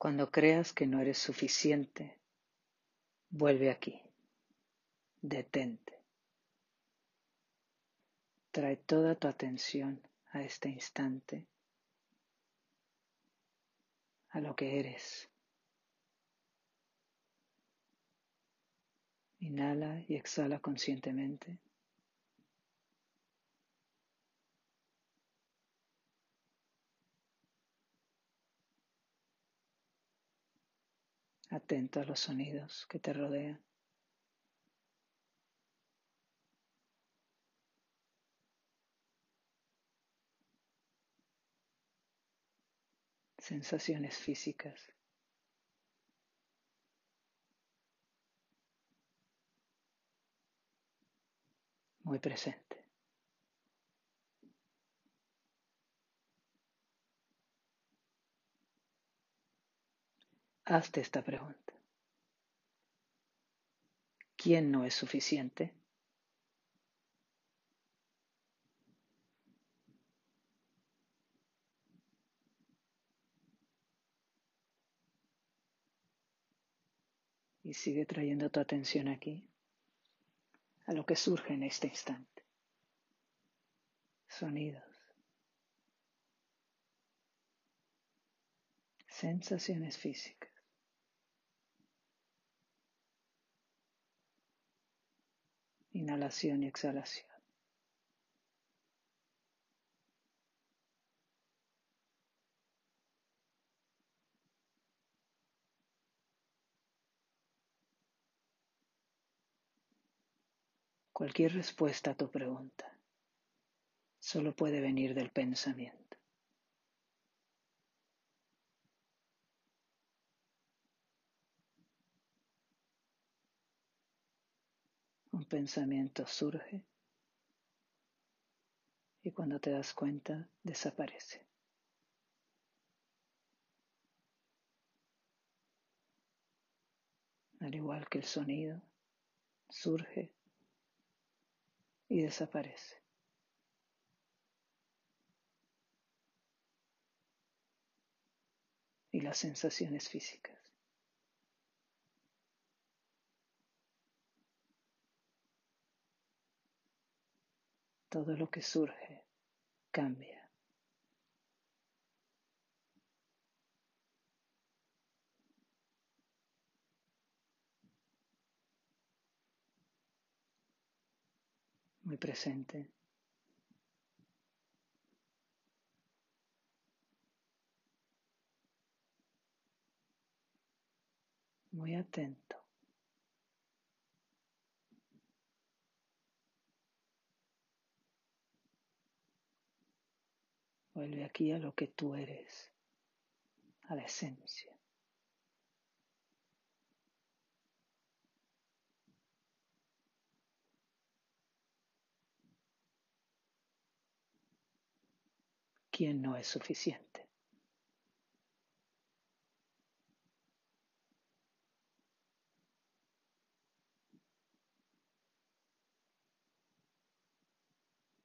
Cuando creas que no eres suficiente, vuelve aquí, detente. Trae toda tu atención a este instante, a lo que eres. Inhala y exhala conscientemente. Atento a los sonidos que te rodean. Sensaciones físicas. muy presente. Hazte esta pregunta. ¿Quién no es suficiente? Y sigue trayendo tu atención aquí a lo que surge en este instante. Sonidos. Sensaciones físicas. Inhalación y exhalación. Cualquier respuesta a tu pregunta solo puede venir del pensamiento. Un pensamiento surge y cuando te das cuenta desaparece. Al igual que el sonido, surge y desaparece. Y las sensaciones físicas. Todo lo que surge cambia. muy presente. Muy atento. Vuelve aquí a lo que tú eres, a la esencia. ¿Quién no es suficiente?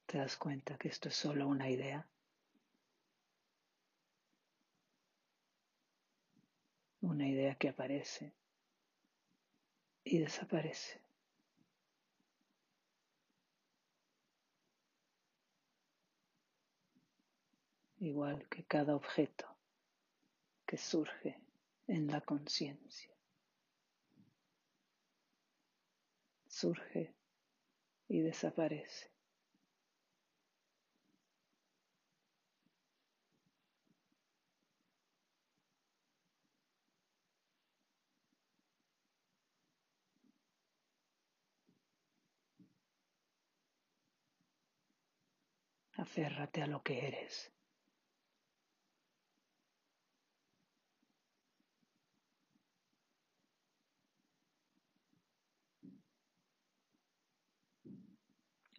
¿Te das cuenta que esto es solo una idea? Una idea que aparece y desaparece. igual que cada objeto que surge en la conciencia. Surge y desaparece. Aférrate a lo que eres.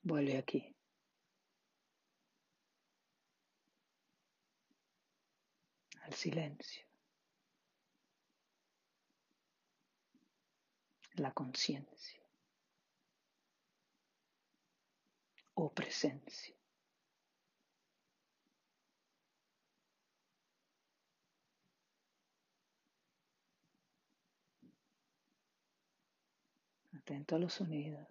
Vuelve aquí. Al silencio. La conciencia. O presencia. Atento a los sonidos.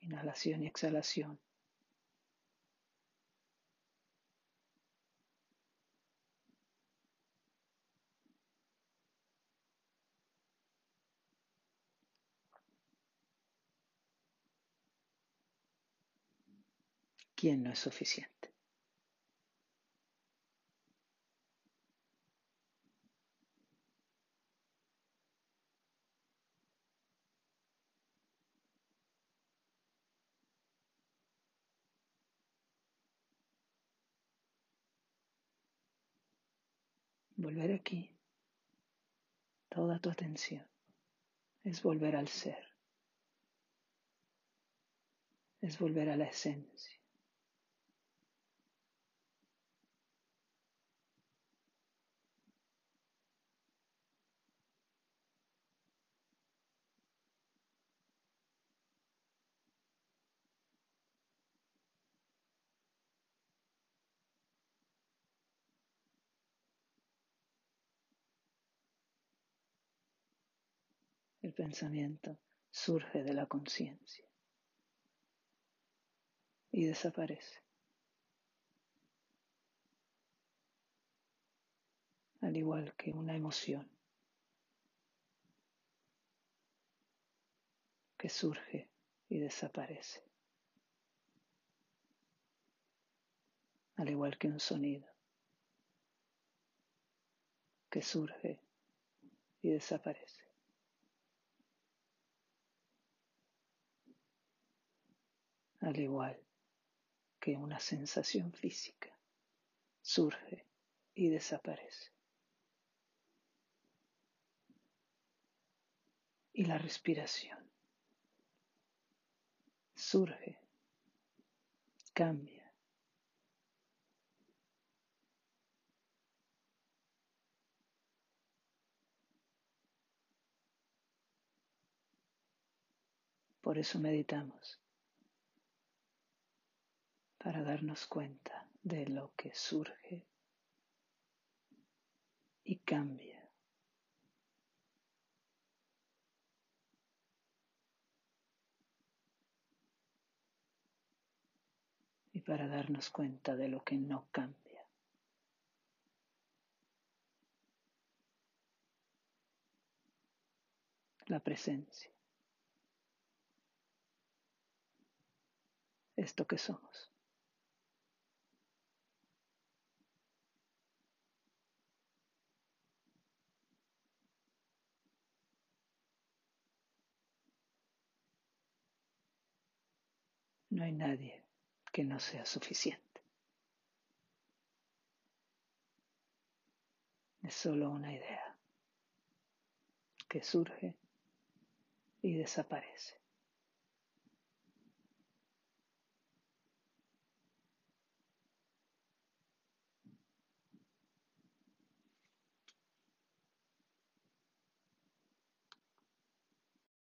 Inhalación y exhalación. ¿Quién no es suficiente? Volver aquí, toda tu atención, es volver al ser, es volver a la esencia. El pensamiento surge de la conciencia y desaparece. Al igual que una emoción que surge y desaparece. Al igual que un sonido que surge y desaparece. Al igual que una sensación física, surge y desaparece. Y la respiración surge, cambia. Por eso meditamos para darnos cuenta de lo que surge y cambia. Y para darnos cuenta de lo que no cambia. La presencia. Esto que somos. No hay nadie que no sea suficiente. Es solo una idea que surge y desaparece.